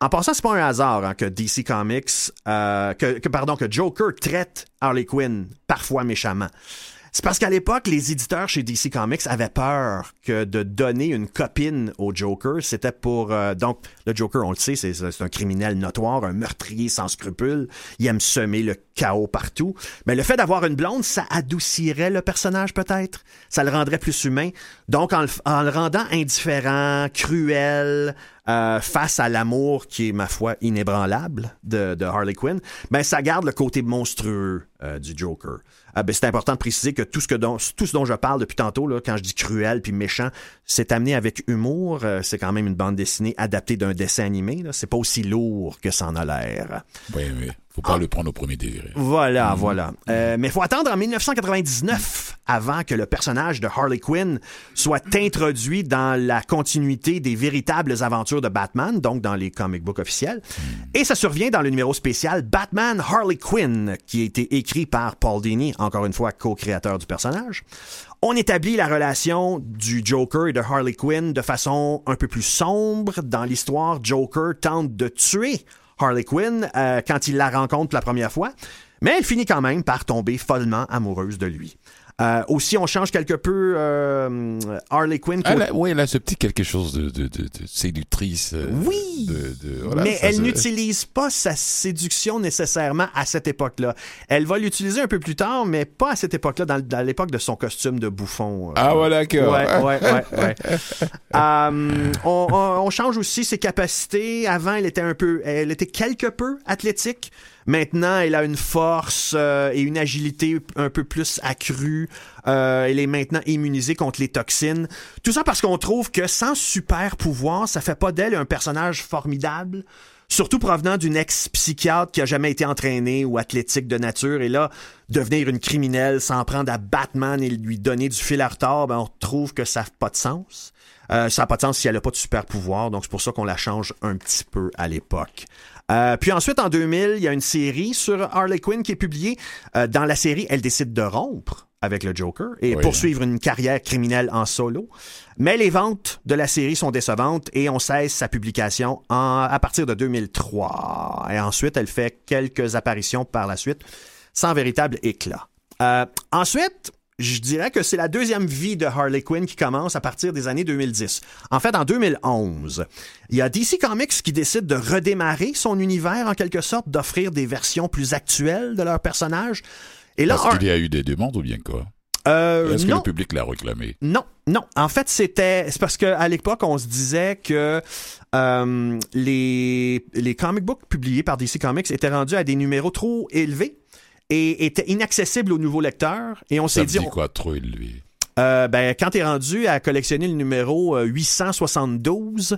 En passant, c'est pas un hasard hein, que DC Comics, euh, que, que, pardon, que Joker traite Harley Quinn parfois méchamment. C'est parce qu'à l'époque, les éditeurs chez DC Comics avaient peur que de donner une copine au Joker, c'était pour... Euh, donc, le Joker, on le sait, c'est un criminel notoire, un meurtrier sans scrupules. Il aime semer le chaos partout. Mais le fait d'avoir une blonde, ça adoucirait le personnage peut-être? Ça le rendrait plus humain? Donc, en le, rendant indifférent, cruel, euh, face à l'amour qui est, ma foi, inébranlable de, Harley Quinn, ben ça garde le côté monstrueux euh, du Joker. Euh, ben, c'est important de préciser que tout ce, que dont, tout ce dont je parle depuis tantôt, là, quand je dis cruel puis méchant, c'est amené avec humour. c'est quand même une bande dessinée adaptée d'un dessin animé. C'est pas aussi lourd que ça en a l'air. Oui, oui. Faut pas le prendre au premier degré. Voilà, mhm. voilà. Euh, mais il faut attendre en 1999 avant que le personnage de Harley Quinn soit introduit dans la continuité des véritables aventures de Batman, donc dans les comic books officiels. Mhm. Et ça survient dans le numéro spécial Batman Harley Quinn, qui a été écrit par Paul Dini, encore une fois co-créateur du personnage. On établit la relation du Joker et de Harley Quinn de façon un peu plus sombre. Dans l'histoire, Joker tente de tuer Harley Quinn euh, quand il la rencontre la première fois, mais elle finit quand même par tomber follement amoureuse de lui. Euh, aussi, on change quelque peu euh, Harley Quinn. oui, elle a ce petit quelque chose de, de, de, séductrice. Euh, oui, mais elle n'utilise pas sa séduction nécessairement à cette époque-là. Elle va l'utiliser un peu plus tard, mais pas à cette époque-là, dans, l'époque de son costume de bouffon. ah, voilà, d'accord. Ouais, ouais, ouais. on, on, change aussi ses capacités. Avant, elle était un peu, elle était quelque peu athlétique. Maintenant, elle a une force euh, et une agilité un peu plus accrue. Euh, elle est maintenant immunisée contre les toxines. Tout ça parce qu'on trouve que sans super pouvoir, ça fait pas d'elle un personnage formidable. Surtout provenant d'une ex-psychiatre qui a jamais été entraînée ou athlétique de nature. Et là, devenir une criminelle, s'en prendre à Batman et lui donner du fil à retard, ben on trouve que ça n'a pas de sens. Euh, ça n'a pas de sens si elle n'a pas de super pouvoir, donc c'est pour ça qu'on la change un petit peu à l'époque. Euh, puis ensuite, en 2000, il y a une série sur Harley Quinn qui est publiée. Euh, dans la série, elle décide de rompre avec le Joker et poursuivre une carrière criminelle en solo. Mais les ventes de la série sont décevantes et on cesse sa publication à partir de 2003. Et ensuite, elle fait quelques apparitions par la suite sans véritable éclat. Euh, ensuite, je dirais que c'est la deuxième vie de Harley Quinn qui commence à partir des années 2010. En fait, en 2011, il y a DC Comics qui décide de redémarrer son univers en quelque sorte, d'offrir des versions plus actuelles de leurs personnages. Et là, Parce qu'il y a eu des demandes ou bien quoi? Euh, Est-ce que le public l'a réclamé? Non, non. En fait, c'était c'est parce qu'à l'époque, on se disait que euh, les les comic books publiés par DC Comics étaient rendus à des numéros trop élevés et était inaccessible aux nouveaux lecteurs. Et on s'est dit. dit quoi, lui? Euh, ben, quand tu es rendu à collectionner le numéro 872, euh,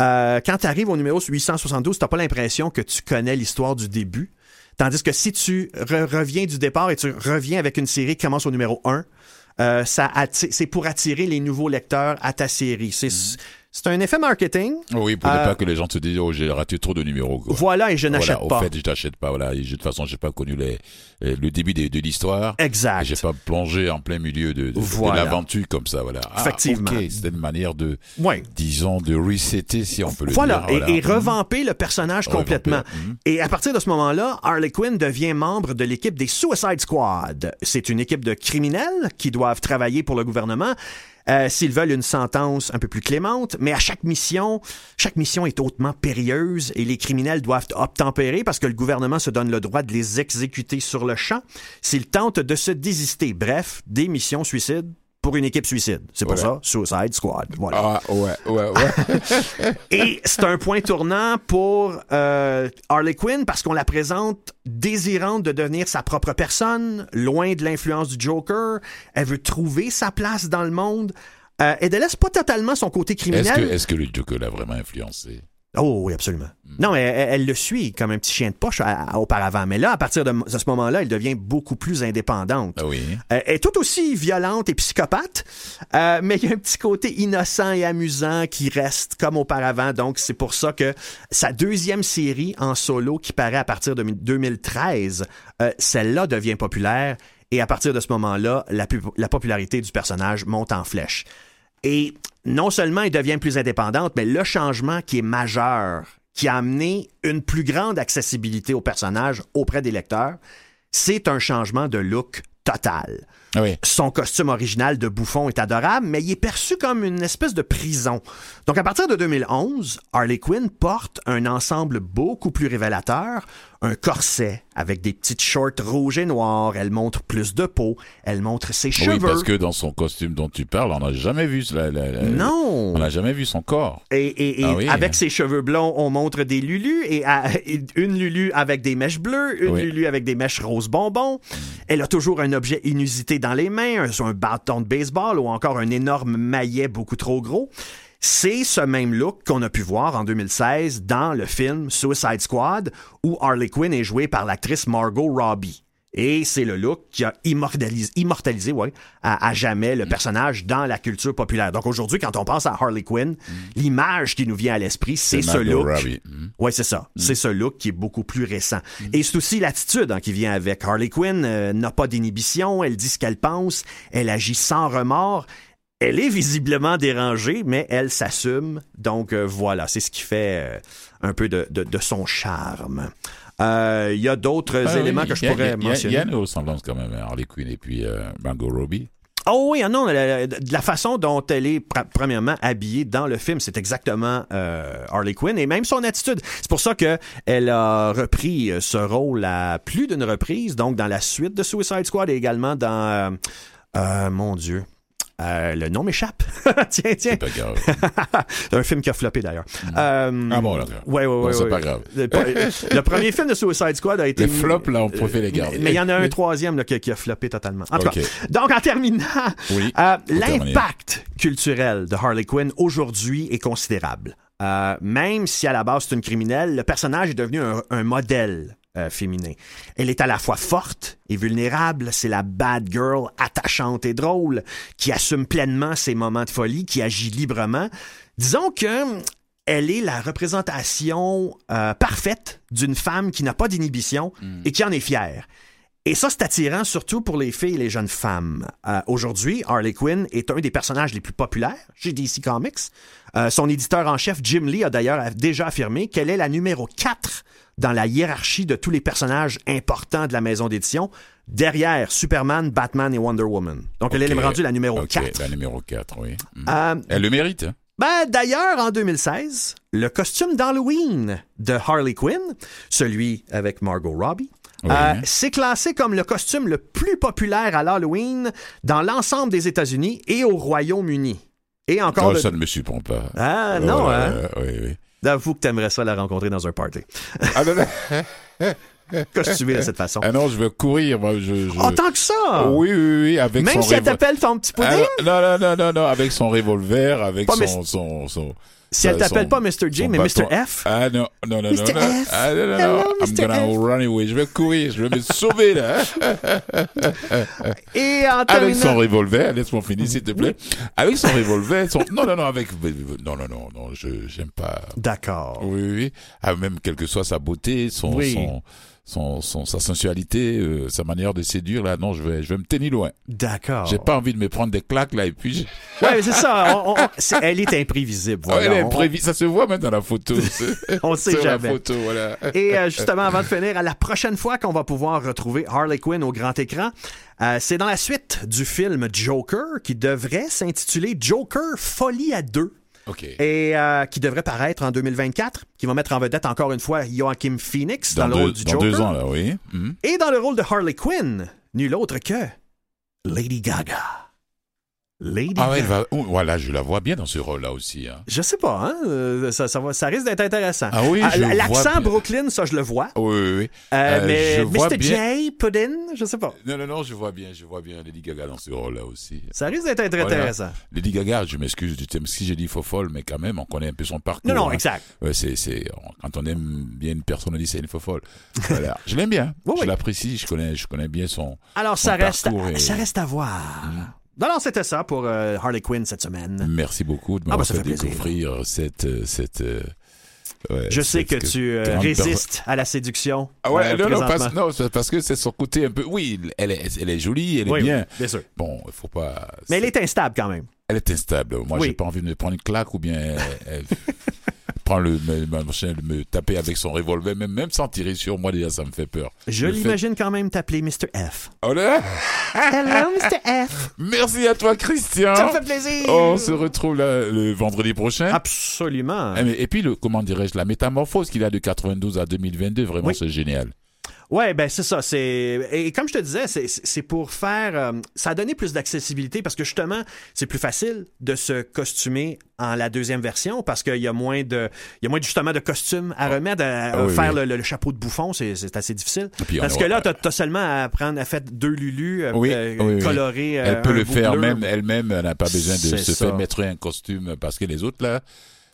euh, quand tu arrives au numéro 872, tu pas l'impression que tu connais l'histoire du début. Tandis que si tu reviens du départ et tu reviens avec une série qui commence au numéro 1, euh, ça c'est pour attirer les nouveaux lecteurs à ta série. C'est mm-hmm. C'est un effet marketing. Oui, pour ne euh, pas que les gens se disent, oh, j'ai raté trop de numéros. Voilà, et je n'achète pas. Au fait, je n'achète pas. Voilà, de toute façon, j'ai pas connu les, le début de, de l'histoire. Exact. J'ai pas plongé en plein milieu de, de, l'aventure comme ça. Voilà. Ah, Effectivement. Okay. C'était une manière de, disons, de resetter, si on peut le dire. Voilà, et, revamper le personnage complètement. Mhm. Et à partir de ce moment-là, Harley Quinn devient membre de l'équipe des Suicide Squad. C'est une équipe de criminels qui doivent travailler pour le gouvernement euh, s'ils veulent une sentence un peu plus clémente, mais à chaque mission, chaque mission est hautement périlleuse et les criminels doivent obtempérer parce que le gouvernement se donne le droit de les exécuter sur le champ s'ils tentent de se désister. Bref, des missions suicides pour une équipe suicide. C'est pour ça, Suicide Squad. Voilà. Ah, ouais, ouais, ouais. Et c'est un point tournant pour euh, Harley Quinn parce qu'on la présente désirante de devenir sa propre personne, loin de l'influence du Joker. Elle veut trouver sa place dans le monde. Euh, elle ne laisse pas totalement son côté criminel. Est-ce que, est que le Joker l'a vraiment influencé? Oh oui, absolument. Hmm. Non, elle, elle, le suit comme un petit chien de poche auparavant. Mais là, à partir de, ce moment-là, elle devient beaucoup plus indépendante. Ah oui. Euh, elle est tout aussi violente et psychopathe, euh, mais il y a un petit côté innocent et amusant qui reste comme auparavant. Donc, c'est pour ça que sa deuxième série en solo, qui paraît à partir de 2013, euh, celle-là devient populaire. Et à partir de ce moment-là, la, la popularité du personnage monte en flèche. Et non seulement elle devient plus indépendante, mais le changement qui est majeur, qui a amené une plus grande accessibilité au personnage auprès des lecteurs, c'est un changement de look total. Oui. Son costume original de bouffon est adorable, mais il est perçu comme une espèce de prison. Donc, à partir de 2011, Harley Quinn porte un ensemble beaucoup plus révélateur, un corset avec des petites shorts rouges et noires. Elle montre plus de peau. Elle montre ses cheveux. Oui, parce que dans son costume dont tu parles, on n'a jamais vu la, la- la- Non. on n'a jamais vu son corps. Et, et- et Ah oui. avec ses cheveux blonds, on montre des lulus et à- une lulu avec des mèches bleues, une Oui. lulu avec des mèches rose bonbons. Elle a toujours un objet inusité dans les mains, un, un bâton de baseball ou encore un énorme maillet beaucoup trop gros. C'est ce même look qu'on a pu voir en 2016 dans le film Suicide Squad où Harley Quinn est jouée par l'actrice Margot Robbie. Et c'est le look qui a immortalisé, immortalisé ouais, à, à jamais le personnage dans la culture populaire. Donc aujourd'hui, quand on pense à Harley Quinn, l'image qui nous vient à l'esprit, c'est ce look. Robbie. Mhm. Ouais, c'est ça. C'est ce look qui est beaucoup plus récent. Et c'est aussi l'attitude hein, qui vient avec. Harley Quinn euh, n'a pas d'inhibition, elle dit ce qu'elle pense, elle agit sans remords. Elle est visiblement dérangée, mais elle s'assume. Donc euh, voilà, c'est ce qui fait euh, un peu de, de- de son charme. Euh, Il y a d'autres Ah oui, éléments que je a- pourrais a- mentionner. Il y a une ressemblance quand même, hein, Harley Quinn et puis Robbie. Oh oui, ah non, la, la- de la façon dont elle est pr- premièrement habillée dans le film, c'est exactement euh, Harley Quinn et même son attitude. C'est pour ça que elle a repris ce rôle à plus d'une reprise, donc dans la suite de Suicide Squad et également dans euh, euh, mon Dieu. Euh, le nom m'échappe. tiens, tiens. C'est pas grave. un film qui a floppé d'ailleurs. Euh, Ah bon, d'accord. Ouais, ouais, ouais. c'est ouais. pas grave. Le, le premier film de Suicide Squad a été. Les flops, là, on préfère les garder. Mais il y en a un troisième là, qui, qui a floppé totalement. En tout cas, donc en terminant, Oui. euh, l'impact culturel de Harley Quinn aujourd'hui est considérable. Euh, même si à la base c'est une criminelle, le personnage est devenu un, un modèle euh, féminin. Elle est à la fois forte et vulnérable. C'est la bad girl attachante et drôle qui assume pleinement ses moments de folie, qui agit librement. Disons que elle est la représentation euh, parfaite d'une femme qui n'a pas d'inhibition et qui en est fière. Et ça, c'est attirant surtout pour les filles et les jeunes femmes. Euh, Aujourd'hui, Harley Quinn est un des personnages les plus populaires chez DC Comics. Euh, son éditeur en chef, Jim Lee, a d'ailleurs déjà affirmé qu'elle est la numéro 4 dans la hiérarchie de tous les personnages importants de la maison d'édition, derrière Superman, Batman et Wonder Woman. Donc, elle est rendue la numéro Ok, 4. La numéro 4, oui. Mhm. Euh, Elle le mérite. hein? ben, d'ailleurs, en 2016, le costume d'Halloween de Harley Quinn, celui avec Margot Robbie, Oui. euh, c'est classé comme le costume le plus populaire à l'Halloween dans l'ensemble des États-Unis et au Royaume-Uni. Et encore, le- ça ne me surprend pas. Ah, non, hein? euh, oui, oui. Avoue que t'aimerais ça la rencontrer dans un party. Ah, non, non. Costumé de cette façon. Ah non, je veux courir. Moi, je, je- Oh, tant que ça! Oui, oui, oui, avec Même son si elle t'appelle ton petit Ah, pudding? non, non, non, non, non, avec son revolver, avec son, son, son, si elle t'appelle pas Mr. J, mais bâton. Mr. F? Ah non, non, non, non, Mr. non. F. Ah non, non, non. I'm gonna F. run away. Je vais courir, je vais me sauver là. Et en Avec son revolver, laisse-moi finir s'il te plaît. Avec son revolver, son... non, non, non, avec, non, non, non, non, je, j'aime pas. D'accord. Oui, oui, oui. Ah, même quelle que soit sa beauté, son, Oui. son, son, son- sa sensualité, euh, sa manière de séduire, là, non, je vais, je vais me tenir loin. D'accord. J'ai pas envie de me prendre des claques, là, et puis, je- Ouais, c'est ça. On- on- c'est- elle est imprévisible. Voilà. elle est On- imprévue. Ça se voit même dans la photo. On sait Sur la jamais. photo, voilà. Et euh, justement, avant de finir, à la prochaine fois qu'on va pouvoir retrouver Harley Quinn au grand écran, euh, c'est dans la suite du film Joker qui devrait s'intituler Joker Folie à deux. Et euh, qui devrait paraître en 2024, qui va mettre en vedette encore une fois Joaquin Phoenix dans, Dans, le rôle deux, du dans Joker. deux ans, là, oui. Mhm. Et dans le rôle de Harley Quinn, nul autre que Lady Gaga. Lady Ah elle va... oh, voilà, je la vois bien dans ce rôle-là aussi. hein. Je sais pas, hein? euh, Ça, ça, va- ça risque d'être intéressant. Ah oui, vois L'accent. Brooklyn, ça, je le vois. Oui, oui, oui. Euh, Euh, mais Mr. bien- J, Puddin, je sais pas. Non, non, non, je vois bien, je vois bien Lady Gaga dans ce rôle-là aussi. Ça risque d'être Voilà. intéressant. Lady Gaga, je m'excuse du thème si j'ai dit faux folle, mais quand même, on connaît un peu son parcours. Non, non, hein. exact. Ouais, c'est, quand on aime bien une personne, on dit c'est une faux folle. Voilà. Je l'aime bien. Oui, je oui. l'apprécie, je connais, je connais bien son. Alors, ça reste, parcours est- ça reste à voir. Non, non, c'était ça pour euh, Harley Quinn cette semaine. Merci beaucoup de Ah, m'avoir bah, fait découvrir cette, euh, cette, euh, ouais, Je sais cette- que tu euh, résistes à la séduction. Ah ouais, euh, non, non, parce, non, parce que c'est son côté un peu. Oui, elle est, elle est jolie, elle est Oui, bien. oui, bien sûr. Bon, il faut pas. Mais elle est instable quand même. Elle est instable. Moi, Oui. j'ai pas envie de me prendre une claque ou bien. prendre le, me, me, taper avec son revolver, même, même sans tirer sur moi, déjà, ça me fait peur. Je l'imagine quand même t'appeler Mr. F. Oh là Hello, Mr. F. Merci à toi, Christian. Ça me fait plaisir. On se retrouve le vendredi prochain. Absolument. Et, puis, le, comment dirais-je, la métamorphose qu'il a de 92 à 2022, vraiment, c'est génial. Ouais, ben c'est ça. C'est et comme je te disais, c'est pour faire. Euh, ça a donné plus d'accessibilité parce que justement, c'est plus facile de se costumer en la deuxième version parce qu'il y a moins de, il y a moins justement de costumes à remettre, à, ah faire Le, chapeau de bouffon, c'est assez difficile. Parce que là, tu as, seulement à prendre, à faire deux Lulu euh, euh colorés. Elle peut le faire même elle-même. Elle n'a pas besoin de se faire mettre un costume parce que les autres là.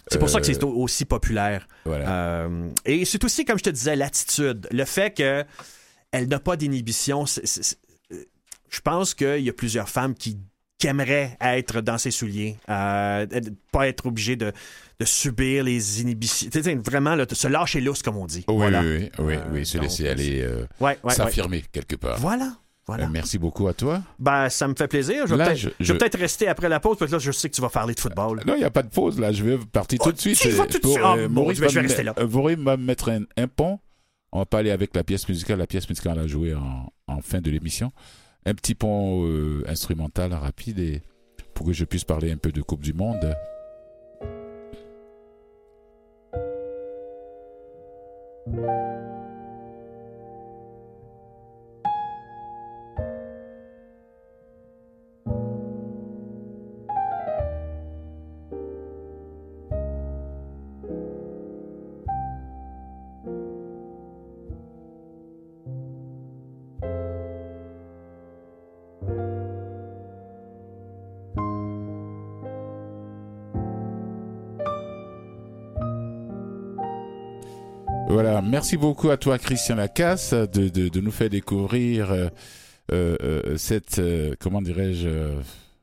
C'est pour ça que c'est euh, aussi populaire. Euh, et c'est aussi, comme je te disais, l'attitude. Le fait qu'elle n'a pas d'inhibition. Je pense qu'il y a plusieurs femmes qui, aimeraient être dans ses souliers, euh, pas être obligées de, subir les inhibitions. Vraiment, se lâcher lousse, comme on dit. Oui, oui, oui, oui, se laisser aller s'affirmer quelque part. Voilà. Euh, merci beaucoup à toi. Ben, ça me fait plaisir. Je vais peut-être rester après la pause parce que là, je sais que tu vas parler de football. Non, il n'y a pas de pause. Là, je vais partir tout de suite. Tout de suite. Oh, Maurice, je vais rester là. va me mettre un, pont. On va pas aller avec la pièce musicale. La pièce musicale a joué en, en fin de l'émission. Un petit pont euh, instrumental rapide et pour que je puisse parler un peu de Coupe du Monde. Merci beaucoup à toi Christian Lacasse de, nous faire découvrir euh, euh, euh cette, comment dirais-je,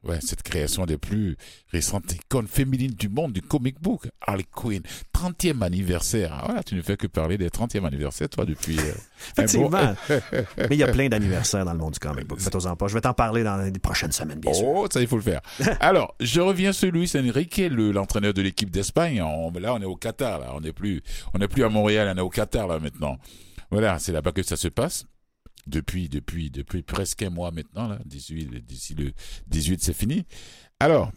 ouais, cette création des plus récentes icônes féminines du monde du comic book, Harley Quinn, 30e anniversaire. Voilà, tu ne fais que parler des 30e anniversaires, toi, depuis... Effectivement. Mais il y a plein d'anniversaires dans le monde du comic book, faites-en pas. Je vais t'en parler dans les prochaines semaines, bien sûr. Oh, ça, il faut le faire. Alors, je reviens sur Luis Enrique, l'entraîneur de l'équipe d'Espagne. là, on est au Qatar, là. On n'est plus, on n'est plus à Montréal, on est au Qatar, là, maintenant. Voilà, c'est là-bas que ça se passe. Depuis, depuis, depuis presque un mois maintenant, là. D'ici le 18, c'est fini. Alors,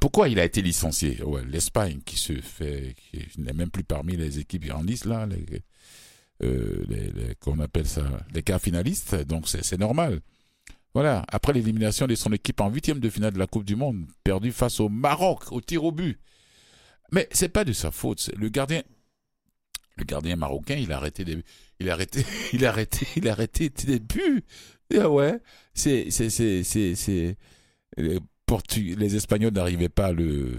pourquoi il a été licencié? L'Espagne qui se fait, qui n'est même plus parmi les équipes en liste là, les, euh, qu'on appelle ça, les cas finalistes, donc c'est normal. Voilà, après l'élimination de son équipe en huitième de finale de la Coupe du Monde, perdue face au Maroc au tir au but. Mais c'est pas de sa faute. Le gardien, le gardien marocain, il a arrêté des, il a arrêté, il a arrêté, il a arrêté des buts. Ah ouais, c'est, c'est, c'est, c'est, les, les Espagnols n'arrivaient pas à le,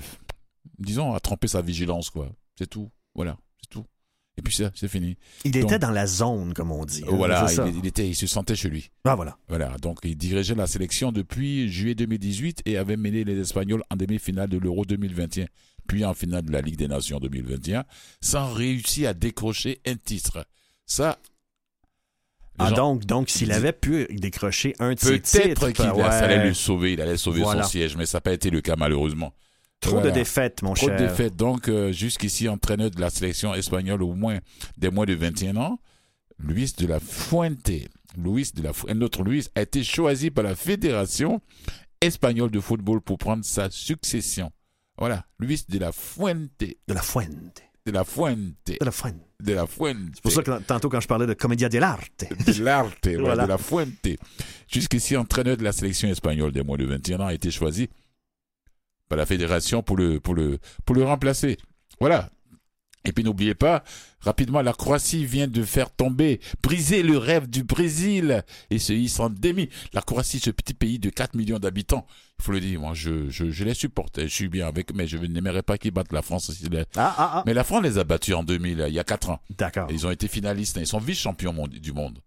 disons, à tremper sa vigilance, quoi. C'est tout. Voilà, c'est tout. Et puis ça, c'est fini. Il était dans la zone, comme on dit. Hein, voilà, il, était, il se sentait chez lui. Ah voilà. Voilà, donc il dirigeait la sélection depuis juillet 2018 et avait mené les Espagnols en demi-finale de l'Euro 2021, puis en finale de la Ligue des Nations 2021, sans réussir à décrocher un titre. Ça, ah, donc, donc s'il avait pu décrocher un titre. Peut-être qu'il allait le sauver, il allait sauver son siège, mais ça n'a pas été le cas malheureusement. Trop de défaites, mon cher. Trop de défaites. Donc, euh, jusqu'ici, entraîneur de la sélection espagnole au moins des moins de 21 ans, Luis de la Fuente, Luis de la un autre Luis, a été choisi par la Fédération espagnole de football pour prendre sa succession. Voilà, Luis de la Fuente. De la Fuente. De la Fuente. De la Fuente. De la Fuente. C'est pour ça que tantôt, quand je parlais de Comédia dell'arte. De l'arte, voilà. de la Fuente. Jusqu'ici, entraîneur de la sélection espagnole des moins de 21 ans a été choisi par la fédération pour le, pour le, pour le remplacer. Voilà. Et puis n'oubliez pas, rapidement, la Croatie vient de faire tomber, briser le rêve du Brésil et se hisse en demi. La Croatie, ce petit pays de 4 millions d'habitants, faut le dire, moi je, je, je les supporte, je suis bien avec, mais je n'aimerais pas qu'ils battent la France. Ah, ah, ah. Mais la France les a battus en 2000, il y a 4 ans. D'accord. Ils ont été finalistes, ils sont vice-champions du monde.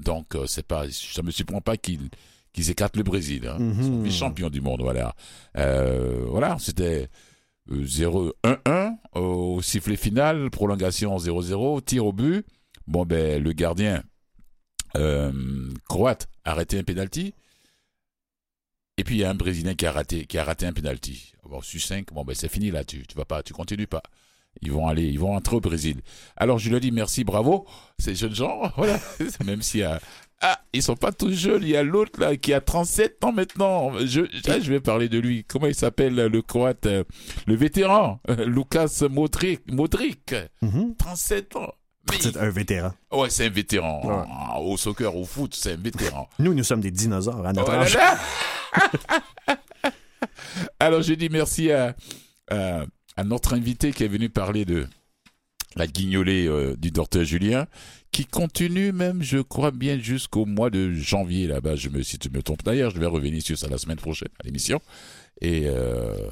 Donc, euh, c'est pas, ça me surprend pas qu'ils qu'ils écartent le Brésil. Hein. Ils sont vice-champions du monde, voilà. Euh, voilà, c'était 0-1-1 euh, au sifflet final, prolongation 0-0, tir au but. Bon, ben, le gardien euh, croate a arrêté un penalty. Et puis il y a un Brésilien qui a raté, qui a raté un penalty. Bon, su 5, bon ben c'est fini là, tu, tu vas pas, tu continues pas. Ils vont aller, ils vont entrer au Brésil. Alors je leur dis merci, bravo, ces jeunes gens. Voilà, même s'il y a ah, ils sont pas tous jeunes. Il y a l'autre là qui a 37 ans maintenant. Je, je vais parler de lui. Comment il s'appelle le Croate, euh, le vétéran, Lucas Modric. Modric, 37 ans. C'est un vétéran. Ouais, c'est un vétéran. Ah, au soccer, au foot, c'est un vétéran. Nous, nous sommes des dinosaures à notre oh âge. Alors, je dis merci à, à, notre invité qui est venu parler de la guignolée euh, du docteur Julien, qui continue même, je crois bien, jusqu'au mois de janvier là-bas. Je me, si tu me trompes d'ailleurs, je vais revenir sur ça la semaine prochaine à l'émission. Et euh,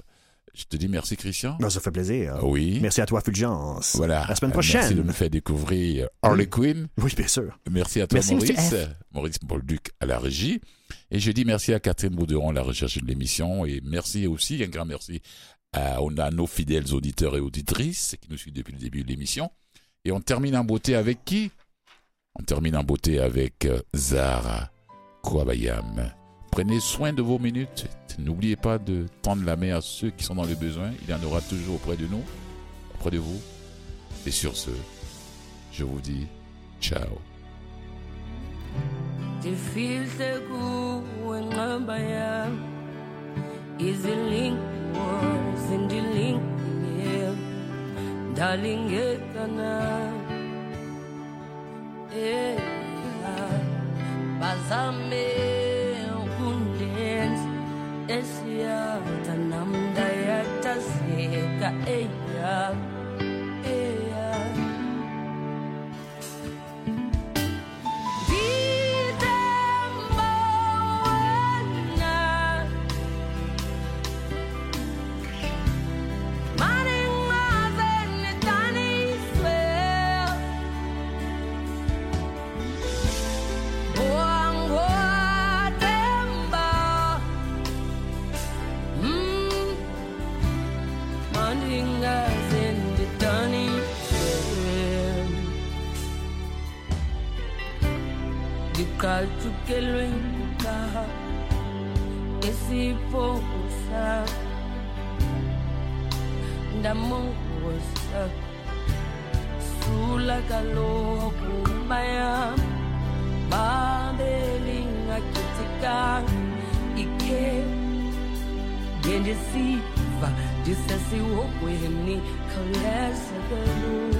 je te dis merci, Christian. ça fait plaisir. Oui. Merci à toi, Fulgence. Voilà. La semaine prochaine. Merci de me faire découvrir Harley Quinn. Oui, bien sûr. Merci à toi, Maurice. Maurice Bolduc à la régie. Et je dis merci à Catherine Bauderon à la recherche de l'émission. Et merci aussi, un grand merci à, à nos fidèles auditeurs et auditrices qui nous suivent depuis le début de l'émission. Et on termine en beauté avec qui? On termine en beauté avec euh, Zara Kouabayam. Prenez soin de vos minutes. N'oubliez pas de tendre la main à ceux qui sont dans le besoin. Il y en aura toujours auprès de nous, auprès de vous. Et sur ce, je vous dis ciao. love. que lo encaja, que si posa, damosa, sula kalo kumbaya, badelinga kitika, ike, gendesiva, jisasi wokweni, kalesa kalu.